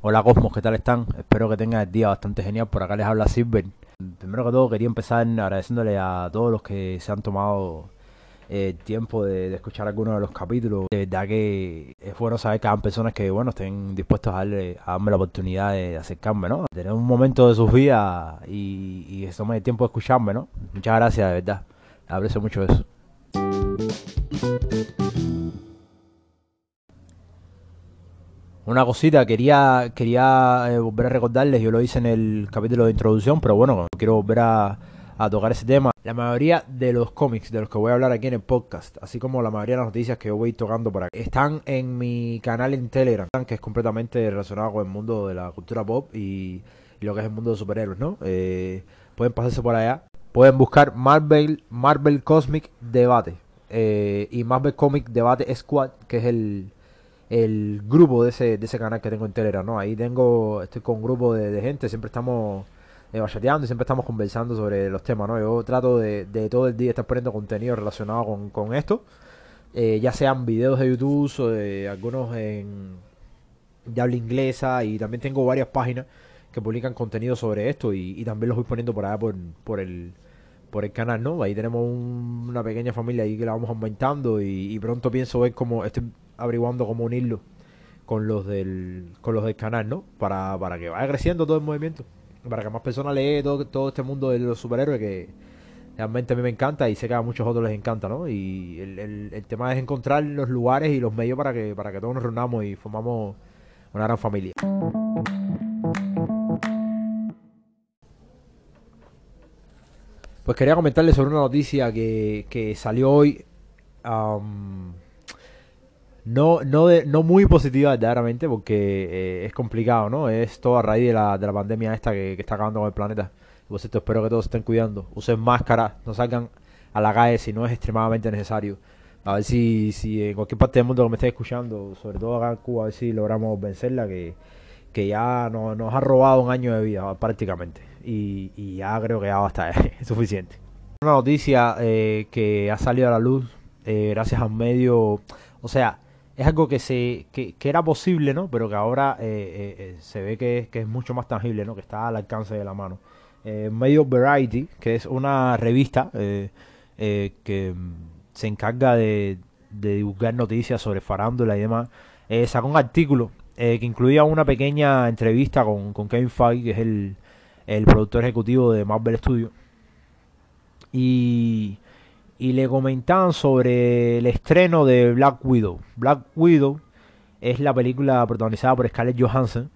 Hola Cosmos, ¿qué tal están? Espero que tengan el día bastante genial. Por acá les habla Silver. Primero que todo quería empezar agradeciéndole a todos los que se han tomado el tiempo de, escuchar algunos de los capítulos. De verdad que es bueno saber que hay personas que bueno estén dispuestos a darme la oportunidad de acercarme, ¿no? Tener un momento de sus vidas y, y que se tomen el tiempo de escucharme, ¿no? Muchas gracias, de verdad. Aprecio mucho eso. Una cosita, quería, quería eh, volver a recordarles, yo lo hice en el capítulo de introducción, pero bueno, quiero volver a, tocar ese tema. La mayoría de los cómics de los que voy a hablar aquí en el podcast, así como la mayoría de las noticias que yo voy tocando por aquí, están en mi canal en Telegram, que es completamente relacionado con el mundo de la cultura pop y, y lo que es el mundo de superhéroes, ¿no? Eh, pueden pasarse por allá. Pueden buscar Marvel, Marvel Cosmic Debate eh, y Marvel Comic Debate Squad, que es el, el grupo de ese, de ese canal que tengo en Telegram, ¿no? Ahí tengo, estoy con un grupo de, gente, siempre estamos eh, bachateando y siempre estamos conversando sobre los temas, ¿no? Yo trato de, de todo el día estar poniendo contenido relacionado con, con esto, eh, ya sean videos de YouTube algunos en de habla inglesa y también tengo varias páginas que publican contenido sobre esto y, y también los voy poniendo por allá por, por el por el canal, ¿no? Ahí tenemos un- una pequeña familia ahí que la vamos aumentando y, y pronto pienso ver cómo estoy averiguando cómo unirlo con los del con los del canal, ¿no? Para, para que vaya creciendo todo el movimiento, para que más personas leen todo, todo este mundo de los superhéroes que realmente a mí me encanta y sé que a muchos otros les encanta, ¿no? Y el, el- tema es encontrar los lugares y los medios para que para que todos nos reunamos y formamos una gran familia. Pues quería comentarles sobre una noticia que, que salió hoy. No, no, de- no muy positiva verdaderamente porque eh, es complicado, ¿no? Es todo a raíz de la, de la pandemia esta que, que está acabando con el planeta. Por cierto, espero que todos estén cuidando. Usen máscara, no salgan a la calle si no es extremadamente necesario. A ver si, si en cualquier parte del mundo que me esté escuchando, sobre todo acá en Cuba, a ver si logramos vencerla, que, que ya no- nos ha robado un año de vida prácticamente. Y, y ya creo que ya basta, es suficiente. Una noticia eh, que ha salido a la luz eh, gracias a un medio, o sea, es algo que se que, que era posible, ¿no? Pero que ahora eh, eh, eh, se ve que, que es mucho más tangible, ¿no? Que está al alcance de la mano. Eh, medio Variety, que es una revista que mm, se encarga de, de divulgar noticias sobre farándula y demás, sacó un artículo que incluía una pequeña entrevista con, con Kevin que es el, el productor ejecutivo de Marvel Studios. Y, y le comentaban sobre el estreno de Black Widow. Black Widow es la película protagonizada por Scarlett Johansson.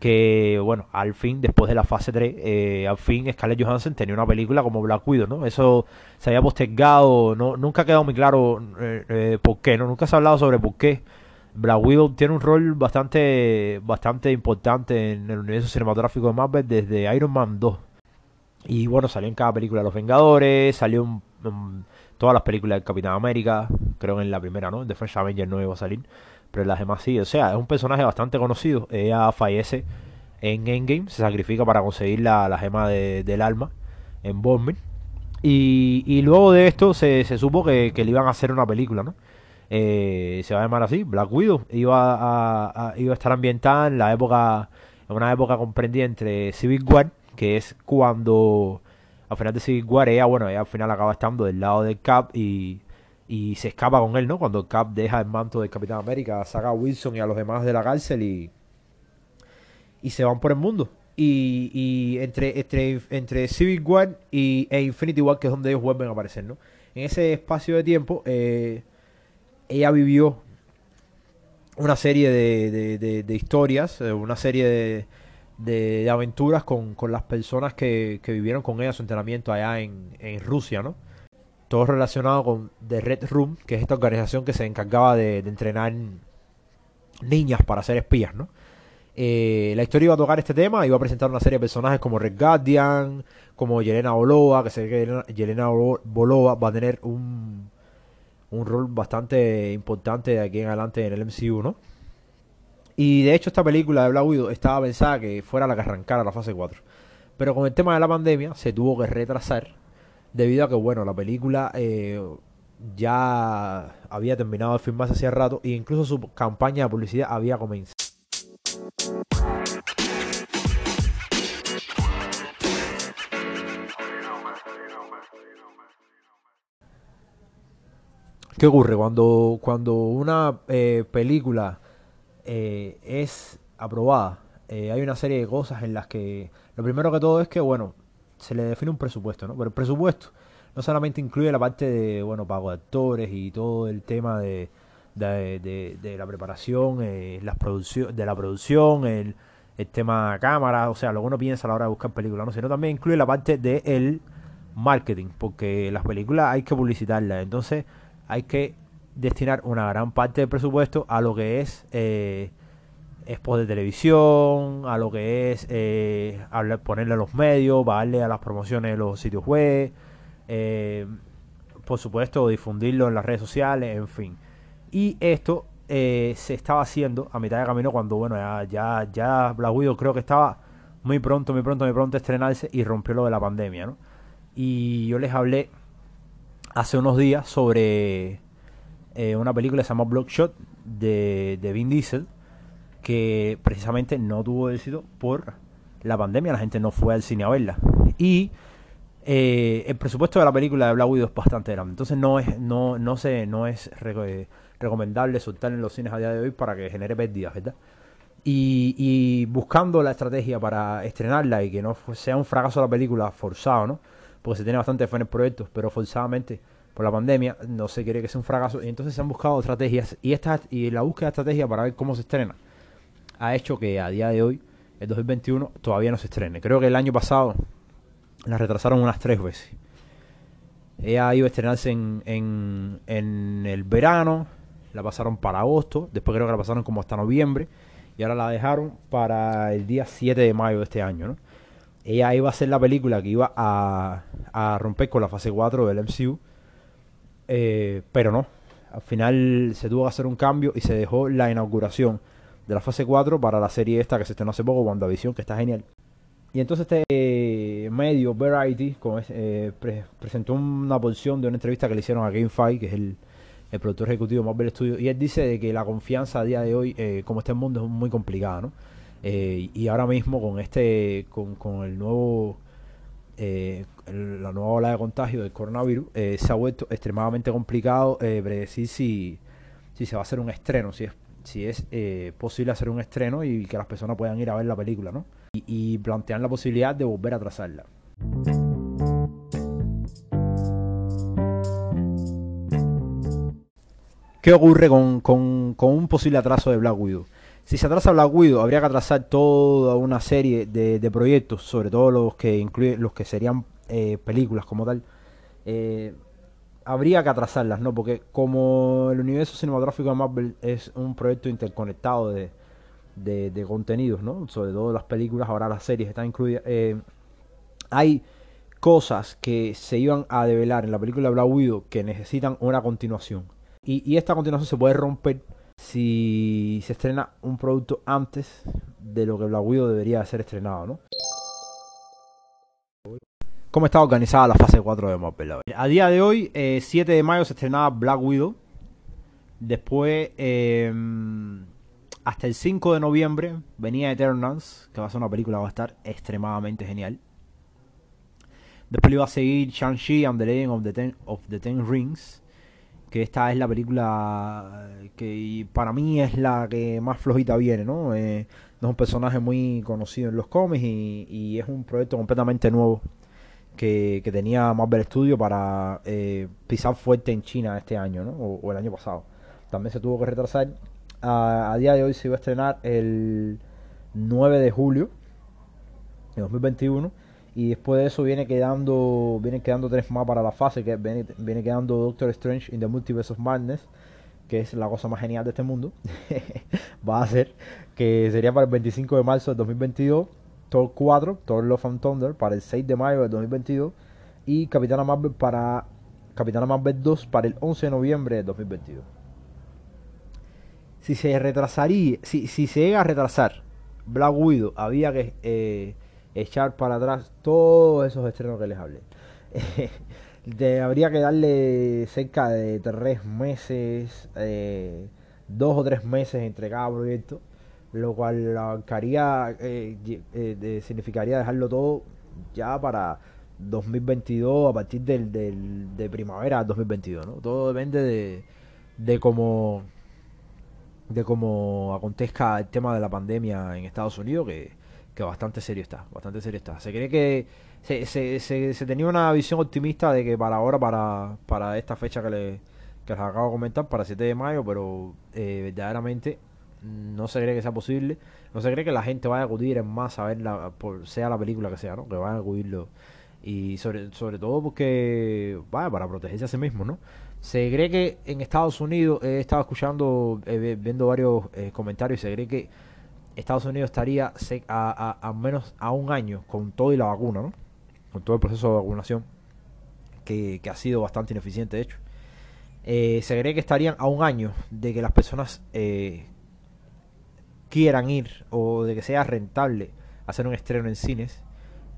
Que, bueno, al fin, después de la fase 3, eh, al fin Scarlett Johansson tenía una película como Black Widow, ¿no? Eso se había postergado, no, nunca ha quedado muy claro eh, eh, por qué, ¿no? Nunca se ha hablado sobre por qué. Black Widow tiene un rol bastante, bastante importante en el universo cinematográfico de Marvel desde Iron Man 2. Y bueno, salió en cada película Los Vengadores, salió en todas las películas del Capitán América, creo que en la primera, ¿no? De Fresh Avenger no iba a salir, pero en las demás sí. O sea, es un personaje bastante conocido. Ella fallece en Endgame, se sacrifica para conseguir la, la gema de- del alma en Bormin. Y, y luego de esto se, se supo que, que le iban a hacer una película, ¿no? Eh, se va a llamar así, Black Widow. Iba a, a- iba a estar ambientada en la época, en una época comprendida entre Civil War, que es cuando al final de Civil War ella, bueno, ella al final acaba estando del lado del Cap y, y se escapa con él, ¿no? Cuando el Cap deja el manto del Capitán América, saca a Wilson y a los demás de la cárcel y, y se van por el mundo. Y, y entre, entre, entre Civil War y, e Infinity War, que es donde ellos vuelven a aparecer, ¿no? En ese espacio de tiempo, eh, ella vivió una serie de- de historias, eh, una serie de, de- aventuras con, con las personas que, que vivieron con ella su entrenamiento allá en, en Rusia, ¿no? Todo relacionado con The Red Room, que es esta organización que se encargaba de, entrenar niñas para ser espías, ¿no? Eh, la historia iba a tocar este tema, iba a presentar una serie de personajes como Red Guardian, como Yelena Bolova, que ve que Yelena, Yelena Bolo- Bolova va a tener un, un rol bastante importante de aquí en adelante en el MCU, ¿no? Y de hecho esta película de Black estaba pensada que fuera la que arrancara la fase 4. Pero con el tema de la pandemia se tuvo que retrasar debido a que, bueno, la película eh, ya había terminado de filmarse hace rato e incluso su campaña de publicidad había comenzado. ¿Qué ocurre? Cuando, cuando una eh, película eh, es aprobada, eh, hay una serie de cosas en las que lo primero que todo es que, bueno, se le define un presupuesto, ¿no? Pero el presupuesto no solamente incluye la parte de, bueno, pago de actores y todo el tema de, de, la preparación, eh, las de la producción, el, el tema cámara, o sea, lo que uno piensa a la hora de buscar películas, ¿no? Sino también incluye la parte del marketing, porque las películas hay que publicitarlas, entonces hay que destinar una gran parte del presupuesto a lo que es eh, de televisión, a lo que es eh, ponerle a los medios, darle a las promociones de los sitios web, eh, por supuesto difundirlo en las redes sociales, en fin. Y esto eh, se estaba haciendo a mitad de camino cuando, bueno, ya, ya, ya creo que estaba muy pronto, muy pronto, muy pronto estrenarse y rompió lo de la pandemia, ¿no? Y yo les hablé hace unos días sobre eh, una película que se llama Bloodshot de, de Vin Diesel, que precisamente no tuvo éxito por la pandemia, la gente no fue al cine a verla. Y eh, el presupuesto de la película de Black Widow es bastante grande, entonces no es, no, no sé, no es recomendable soltar en los cines a día de hoy para que genere pérdidas, ¿verdad? Y, y, buscando la estrategia para estrenarla y que no sea un fracaso la película forzado, ¿no? Porque se tiene bastante fe en el proyecto, pero forzadamente por la pandemia no se quiere que sea un fracaso y entonces se han buscado estrategias y esta y la búsqueda de estrategia para ver cómo se estrena ha hecho que a día de hoy el 2021 todavía no se estrene creo que el año pasado la retrasaron unas tres veces ella iba a estrenarse en, en, en el verano la pasaron para agosto, después creo que la pasaron como hasta noviembre, y ahora la dejaron para el día 7 de mayo de este año. Ella iba a ser la película que iba a, a romper con la fase 4 del MCU, eh, pero no. Al final se tuvo que hacer un cambio y se dejó la inauguración de la fase 4 para la serie esta que se estrenó hace poco, WandaVision, que está genial. Y entonces este eh, medio, Variety, eh, presentó una porción de una entrevista que le hicieron a GameFi, que es el, el productor ejecutivo de Marvel Studios, y él dice de que la confianza a día de hoy, eh, como está el mundo, es muy complicada, ¿no? Y ahora mismo con este, con el nuevo, eh, la nueva ola de contagio del coronavirus, se ha vuelto extremadamente complicado predecir si, si se va a hacer un estreno, si es, si es posible hacer un estreno y que las personas puedan ir a ver la película, ¿no? Y, y plantear la posibilidad de volver a trazarla. ¿Qué ocurre con, con, un posible atraso de Black Widow? Si se atrasa Black Widow, habría que atrasar toda una serie de, proyectos, sobre todo los que incluyen los que serían eh, películas como tal. Eh, habría que atrasarlas, ¿no? Porque como el universo cinematográfico de Marvel es un proyecto interconectado de, de, contenidos, ¿no? Sobre todo las películas, ahora las series están incluidas. Eh, hay cosas que se iban a develar en la película Black Widow que necesitan una continuación. Y, esta continuación se puede romper si se estrena un producto antes de lo que Black Widow debería ser estrenado, ¿no? ¿Cómo está organizada la fase 4 de Marvel? A día de hoy, 7 eh, de mayo se estrenaba Black Widow. Después, em, hasta el 5 de noviembre, venía Eternals, que va a ser una película que va a estar extremadamente genial. Después le iba a seguir Shang-Chi and the Legend of the Ten, of the Ten Rings que esta es la película que para mí es la que más flojita viene, ¿no? Eh, es un personaje muy conocido en los cómics y, es un proyecto completamente nuevo que, tenía Marvel Studios para eh, pisar fuerte en China este año, ¿no? O, el año pasado. También se tuvo que retrasar. A, a, día de hoy se iba a estrenar el 9 de julio de 2021 y después de eso viene quedando vienen quedando tres más para la fase que viene, viene quedando Doctor Strange in the Multiverse of Madness que es la cosa más genial de este mundo va a ser que sería para el 25 de marzo del 2022 Thor 4 Thor Love and Thunder para el 6 de mayo del 2022 y Capitana Marvel para Capitana Marvel 2 para el 11 de noviembre del 2022 si se retrasaría si, si se llega a retrasar Black Widow había que eh, echar para atrás todos esos estrenos que les hablé. habría que darle cerca de tres meses, eh, dos o tres meses entre cada proyecto, lo cual eh, eh, significaría dejarlo todo ya para 2022 a partir del, del, de primavera 2022, ¿no? Todo depende de, de cómo de cómo acontezca el tema de la pandemia en Estados Unidos, que, que bastante serio está, bastante serio está. Se cree que se, se, se, tenía una visión optimista de que para ahora, para, para esta fecha que, le, que les acabo de comentar, para 7 de mayo, pero eh, verdaderamente no se cree que sea posible. No se cree que la gente vaya a acudir en masa a ver, la, por, sea la película que sea, ¿no? Que vayan a acudirlo. Y sobre, sobre todo porque, vaya, para protegerse a sí mismo, ¿no? Se cree que en Estados Unidos, he estado escuchando, eh, viendo varios eh, comentarios, se cree que Estados Unidos estaría a, menos a un año con todo y la vacuna, ¿no? Con todo el proceso de vacunación, que, ha sido bastante ineficiente, de hecho. Eh, se cree que estarían a un año de que las personas quieran ir o de que sea rentable hacer un estreno en cines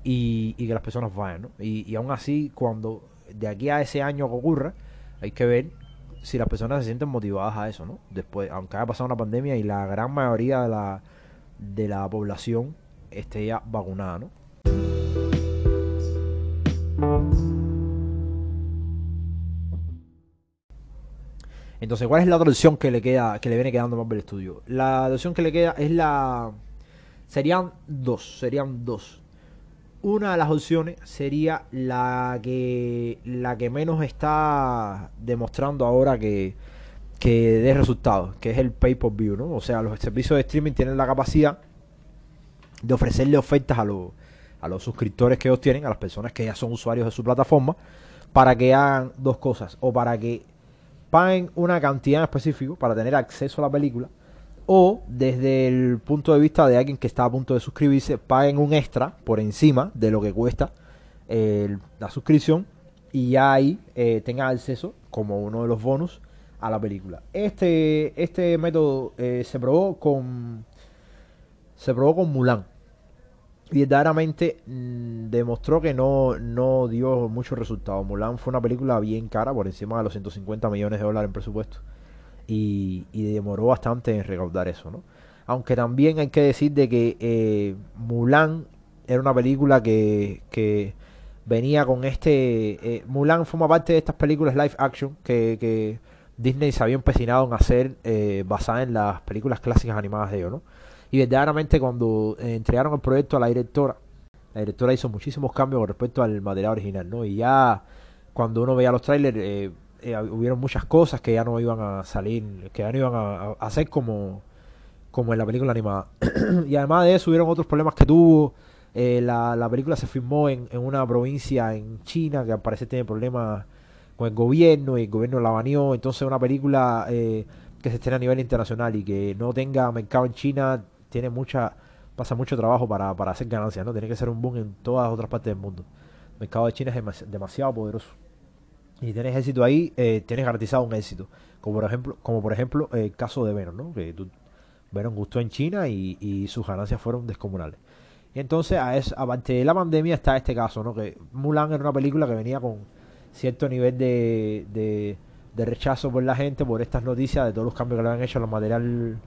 y, que las personas vayan, ¿no? Y, y aún así, cuando de aquí a ese año ocurra, hay que ver si las personas se sienten motivadas a eso, ¿no? Después, aunque haya pasado una pandemia y la gran mayoría de la, de la población esté ya vacunada, ¿no? Entonces, ¿cuál es la otra opción que le queda, que le viene quedando a Marvel Studio? La opción que le queda es la. Serían dos. Serían dos una de las opciones sería la que la que menos está demostrando ahora que, que dé resultados, que es el pay per view, ¿no? O sea, los servicios de streaming tienen la capacidad de ofrecerle ofertas a los, a los suscriptores que ellos tienen, a las personas que ya son usuarios de su plataforma, para que hagan dos cosas, o para que paguen una cantidad en específico para tener acceso a la película, o desde el punto de vista de alguien que está a punto de suscribirse, paguen un extra por encima de lo que cuesta la suscripción y ya ahí eh, tengan acceso como uno de los bonus a la película. Este, este método eh, se probó con se probó con Mulan y verdaderamente mm, demostró que no, no dio muchos resultados. Mulan fue una película bien cara, por encima de los 150 millones de dólares en presupuesto y, demoró bastante en recaudar eso, ¿no? Aunque también hay que decir de que eh, Mulan era una película que, que venía con este... Eh, Mulan forma parte de estas películas live action que Disney se había empecinado en hacer eh, basada en las películas clásicas animadas de ellos, ¿no? Y verdaderamente cuando entregaron el proyecto a la directora, la directora hizo muchísimos cambios con respecto al material original, ¿no? Y ya cuando uno veía los trailers, eh, eh, hubieron muchas cosas que ya no iban a salir, que ya no iban a, hacer como, como en la película animada. y además de eso, hubieron otros problemas que tuvo. Eh, la, la, película se filmó en, en, una provincia en China que al parecer tiene problemas con el gobierno y el gobierno la baneó. Entonces, una película eh, que se esté a nivel internacional y que no tenga mercado en China tiene mucha pasa mucho trabajo para, para hacer ganancias, ¿no? Tiene que ser un boom en todas las otras partes del mundo. El mercado de China es demasiado poderoso y tienes éxito ahí, eh, tienes garantizado un éxito. Como por ejemplo, como por ejemplo el caso de Venom, ¿no? Que Venom gustó en China y, y, sus ganancias fueron descomunales. Y entonces, a es, aparte de la pandemia, está este caso, ¿no? Que Mulan era una película que venía con cierto nivel de, de, rechazo por la gente, por estas noticias, de todos los cambios que le habían hecho al material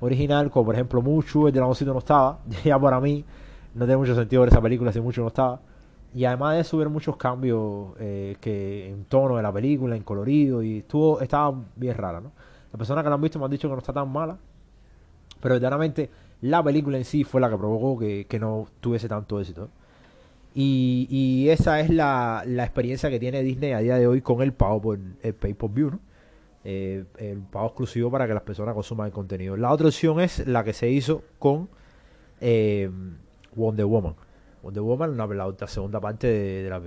original, como por ejemplo Mucho, el la no estaba. Ya para mí no tiene mucho sentido ver esa película si Mucho no estaba. Y además de eso hubieron muchos cambios eh, que en tono de la película, en colorido, y estuvo, estaba bien rara, ¿no? Las personas que la han visto me han dicho que no está tan mala, pero verdaderamente la película en sí fue la que provocó que, no tuviese tanto éxito. Y, esa es la, experiencia que tiene Disney a día de hoy con el pago por el pay per view, ¿no? Eh, el pago exclusivo para que las personas consuman el contenido. La otra opción es la que se hizo con eh, Wonder Woman. Wonder Woman, la, segunda parte de, la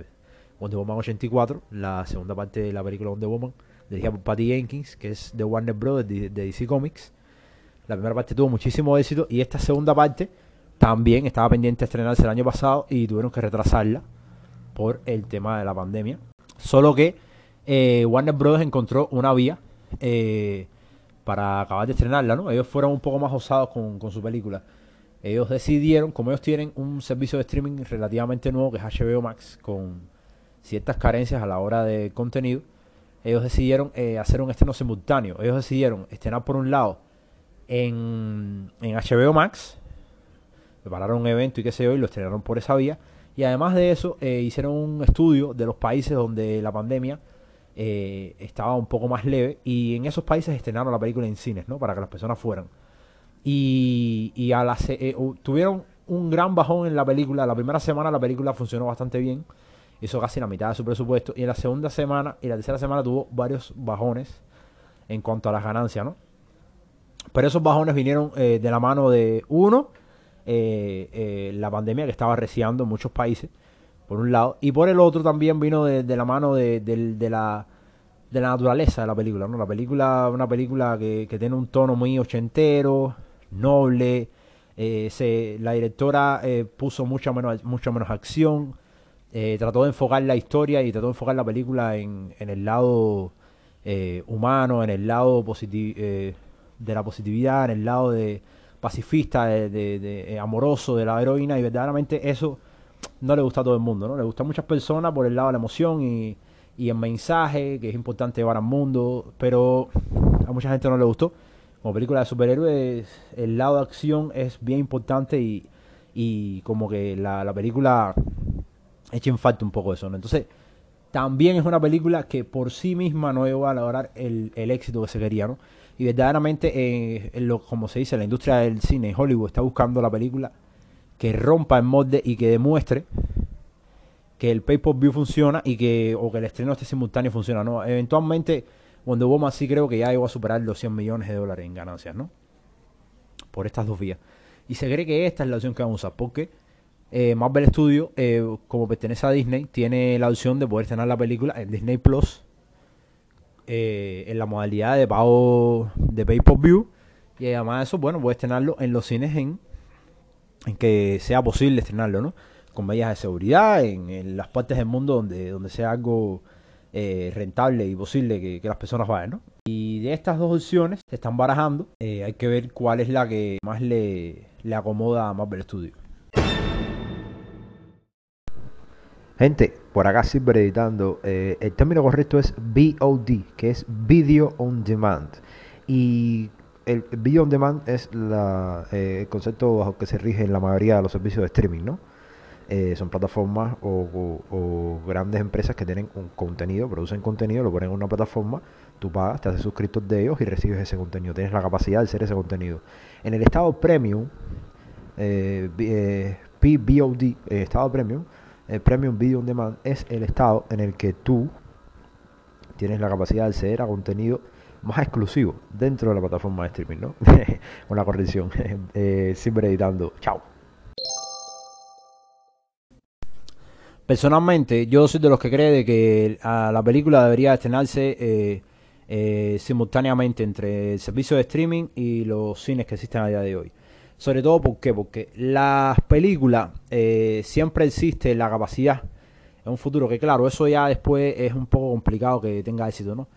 Wonder Woman 84, la segunda parte de la película Wonder Woman, dirigida por Patty Jenkins, que es de Warner Bros. de, DC Comics. La primera parte tuvo muchísimo éxito y esta segunda parte también estaba pendiente de estrenarse el año pasado y tuvieron que retrasarla por el tema de la pandemia. Solo que eh, Warner Bros. encontró una vía eh, para acabar de estrenarla, ¿no? Ellos fueron un poco más osados con, su película ellos decidieron, como ellos tienen un servicio de streaming relativamente nuevo que es HBO Max, con ciertas carencias a la hora de contenido, ellos decidieron eh, hacer un estreno simultáneo. Ellos decidieron estrenar por un lado en, en HBO Max, prepararon un evento y qué sé yo, y lo estrenaron por esa vía, Y además de eso, eh, hicieron un estudio de los países donde la pandemia eh, estaba un poco más leve y en esos países estrenaron la película en cines, ¿no? Para que las personas fueran. Y, y a la eh, tuvieron un gran bajón en la película. La primera semana la película funcionó bastante bien. Hizo casi la mitad de su presupuesto. Y en la segunda semana y la tercera semana tuvo varios bajones en cuanto a las ganancias, ¿no? Pero esos bajones vinieron de la mano de uno eh, eh, la pandemia que estaba reciando en muchos países, por un lado, y por el otro también vino de, la mano de, la, de la naturaleza de la película, ¿no? La película, una película que, tiene un tono muy ochentero, noble, eh, se, la directora puso mucha menos, mucha menos acción, trató de enfocar la historia y trató de enfocar la película en, en el lado humano, en el lado de la positividad, en el lado de, pacifista, de, eh, amoroso de la heroína y verdaderamente eso no le gusta a todo el mundo, ¿no? Le gusta a muchas personas por el lado de la emoción y, el mensaje que es importante llevar al mundo, pero a mucha gente no le gustó. Como película de superhéroes, el lado de acción es bien importante y, como que la, la película echa en falta un poco eso, ¿no? Entonces, también es una película que por sí misma no iba a lograr el éxito que se quería, ¿no? Y verdaderamente, eh, lo, como se dice, la industria del cine en Hollywood está buscando la película que rompa el molde y que demuestre que el pay-per-view funciona y que, o que el estreno este simultáneo funciona. ¿no? Eventualmente, Wonder Woman sí creo que ya llegó a superar los 100 millones de dólares en ganancias, ¿no? Por estas dos vías. Y se cree que esta es la opción que vamos a usar, porque eh, Marvel Studios, eh, como pertenece a Disney, tiene la opción de poder tener la película en Disney Plus eh, en la modalidad de pago de pay per view. Y además de eso, bueno, puedes estrenarlo en los cines en, en que sea posible estrenarlo, ¿no? Con medidas de seguridad, en, las partes del mundo donde, donde sea algo eh, rentable y posible que, las personas vayan, ¿no? Y de estas dos opciones se están barajando. Eh, hay que ver cuál es la que más le, le acomoda a Marvel Studios. Gente, por acá siempre editando. Eh, el término correcto es VOD, que es Video on Demand. Y el Video on Demand es la, eh, el concepto bajo que se rige en la mayoría de los servicios de streaming, ¿no? Eh, son plataformas o, grandes empresas que tienen un contenido, producen contenido, lo ponen en una plataforma, tú pagas, te haces suscriptor de ellos y recibes ese contenido. Tienes la capacidad de hacer ese contenido. En el estado premium, eh, PVOD, estado premium, el Premium Video On Demand es el estado en el que tú tienes la capacidad de acceder a contenido más exclusivo dentro de la plataforma de streaming, ¿no? Una corrección. eh, siempre editando. Chao. Personalmente, yo soy de los que cree que la película debería estrenarse eh, eh, simultáneamente entre el servicio de streaming y los cines que existen a día de hoy. Sobre todo, ¿por qué? Porque las películas eh, siempre existe la capacidad en un futuro, que claro, eso ya después es un poco complicado que tenga éxito, ¿no?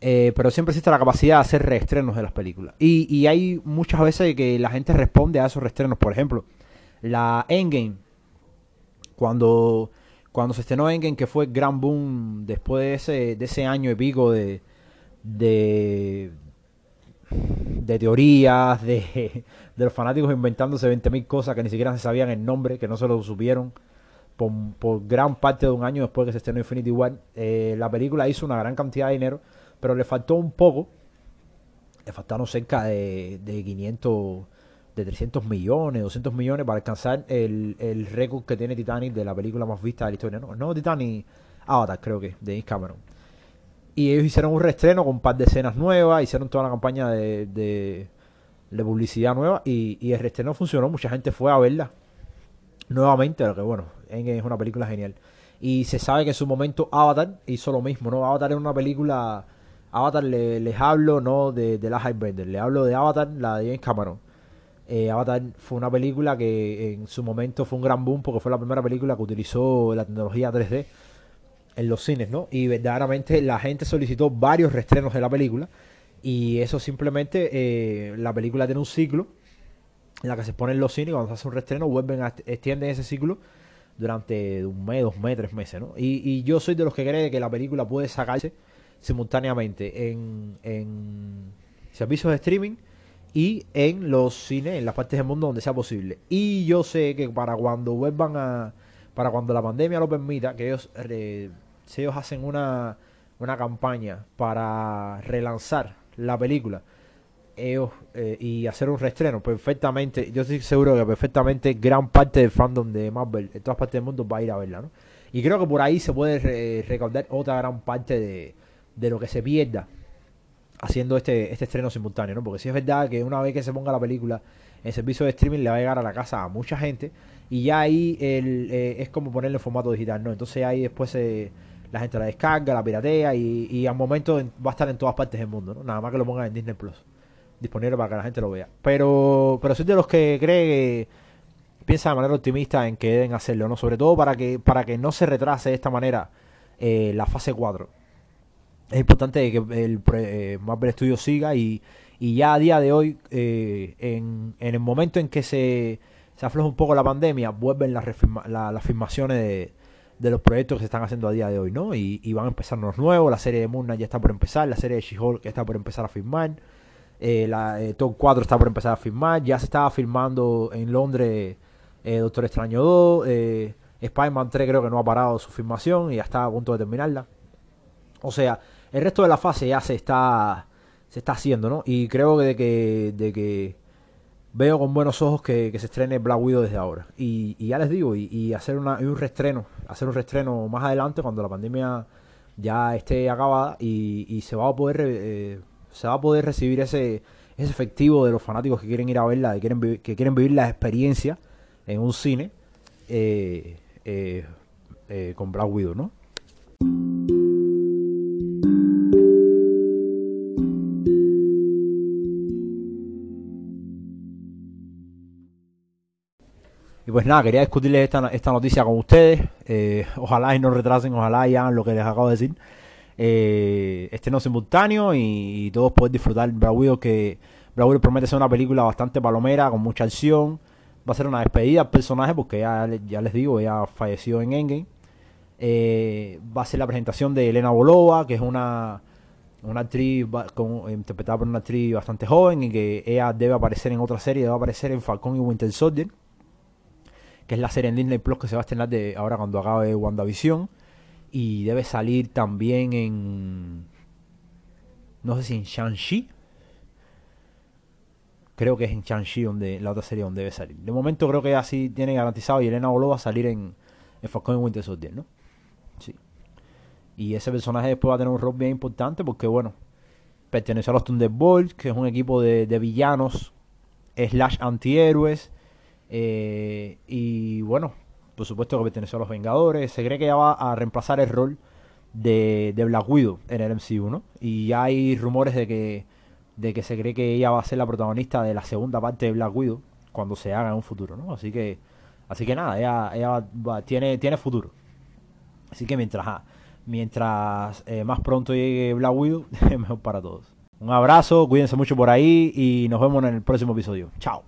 Eh, pero siempre existe la capacidad de hacer reestrenos de las películas. Y, y hay muchas veces que la gente responde a esos reestrenos. Por ejemplo, la Endgame, cuando, cuando se estrenó Endgame, que fue gran boom después de ese, de ese año y pico de, de, de teorías, de, de los fanáticos inventándose 20.000 cosas que ni siquiera se sabían el nombre, que no se lo supieron por, gran parte de un año después que se estrenó Infinity War. Eh, la película hizo una gran cantidad de dinero, pero le faltó un poco, le faltaron cerca de, de 500, de 300 millones, 200 millones para alcanzar el, el récord que tiene Titanic de la película más vista de la historia. No, no Titanic, Avatar creo que, de James Cameron. Y ellos hicieron un reestreno con un par de escenas nuevas, hicieron toda la campaña de de publicidad nueva y, el reestreno funcionó, mucha gente fue a verla nuevamente, lo que bueno, es una película genial. Y se sabe que en su momento Avatar hizo lo mismo, ¿no? Avatar es una película, Avatar les hablo no de, de la Bender, le hablo de Avatar, la de James Cameron. Eh, Avatar fue una película que en su momento fue un gran boom porque fue la primera película que utilizó la tecnología 3D en los cines, ¿no? Y verdaderamente la gente solicitó varios reestrenos de la película y eso simplemente, eh, la película tiene un ciclo en la que se ponen los cines y cuando se hace un reestreno vuelven a extienden ese ciclo durante un mes, dos meses, tres meses, ¿no? Y, yo soy de los que cree que la película puede sacarse simultáneamente en, en servicios de streaming y en los cines, en las partes del mundo donde sea posible. Y yo sé que para cuando vuelvan a para cuando la pandemia lo permita, que ellos, si ellos hacen una, una campaña para relanzar la película ellos eh, y hacer un reestreno perfectamente, yo estoy seguro que perfectamente gran parte del fandom de Marvel en todas partes del mundo va a ir a verla, ¿no? Y creo que por ahí se puede recordar otra gran parte de, de lo que se pierda haciendo este, este estreno simultáneo, ¿no? Porque si es verdad que una vez que se ponga la película en servicio de streaming le va a llegar a la casa a mucha gente y ya ahí el, eh, es como ponerle en formato digital, ¿no? Entonces ahí después la gente la descarga, la piratea y, y al momento va a estar en todas partes del mundo, ¿no? Nada más que lo pongan en Disney Plus, disponible para que la gente lo vea. Pero, pero soy de los que cree que piensa de manera optimista en que deben hacerlo, ¿no? Sobre todo para que, para que no se retrase de esta manera eh, la fase 4. Es importante que el eh, Marvel Studios siga y, y ya a día de hoy, eh, en, en el momento en que se se afloja un poco la pandemia, vuelven las, las filmaciones de, de, los proyectos que se están haciendo a día de hoy, ¿no? Y, y van a empezar los nuevos, la serie de Moon Knight ya está por empezar, la serie de She-Hulk ya está por empezar a filmar, eh, la eh, Top 4 está por empezar a filmar, ya se estaba filmando en Londres eh, Doctor Extraño 2, eh, Spider-Man 3 creo que no ha parado su filmación y ya está a punto de terminarla. O sea, el resto de la fase ya se está se está haciendo, ¿no? Y creo de que, de que veo con buenos ojos que, se estrene Black Widow desde ahora. Y, ya les digo, y, hacer una, un restreno, hacer un restreno más adelante cuando la pandemia ya esté acabada y, se va a poder eh, se va a poder recibir ese, ese efectivo de los fanáticos que quieren ir a verla, que quieren, que quieren vivir la experiencia en un cine eh, eh, con Black Widow, ¿no? Y pues nada, quería discutirles esta, esta noticia con ustedes. Eh, ojalá y no retrasen, ojalá y hagan lo que les acabo de decir. Eh, este no simultáneo y, todos pueden disfrutar Widow, que Widow promete ser una película bastante palomera, con mucha acción. Va a ser una despedida al personaje porque ya, ya les digo, ella falleció en Endgame. Eh, va a ser la presentación de Elena Bolova, que es una, una actriz interpretada por una actriz bastante joven y que ella debe aparecer en otra serie, debe aparecer en Falcon y Winter Soldier que es la serie en Disney Plus que se va a estrenar de ahora cuando acabe WandaVision. Y debe salir también en. No sé si en Shang-Chi. Creo que es en Shang-Chi donde, la otra serie donde debe salir. De momento creo que así tiene garantizado y Elena Bolo va a salir en, en Falcon y Winter Soldier, ¿no? Sí. Y ese personaje después va a tener un rol bien importante porque, bueno, pertenece a los Thunderbolts, que es un equipo de, de villanos slash antihéroes eh, y bueno, por supuesto que perteneció a los Vengadores. Se cree que ya va a reemplazar el rol de, Black Widow en el MCU, ¿no? Y hay rumores de que, de que se cree que ella va a ser la protagonista de la segunda parte de Black Widow cuando se haga en un futuro, ¿no? Así que, así que nada, ella, ella tiene, tiene futuro. Así que mientras, mientras eh, más pronto llegue Black Widow, mejor para todos. Un abrazo, cuídense mucho por ahí y nos vemos en el próximo episodio. Chao.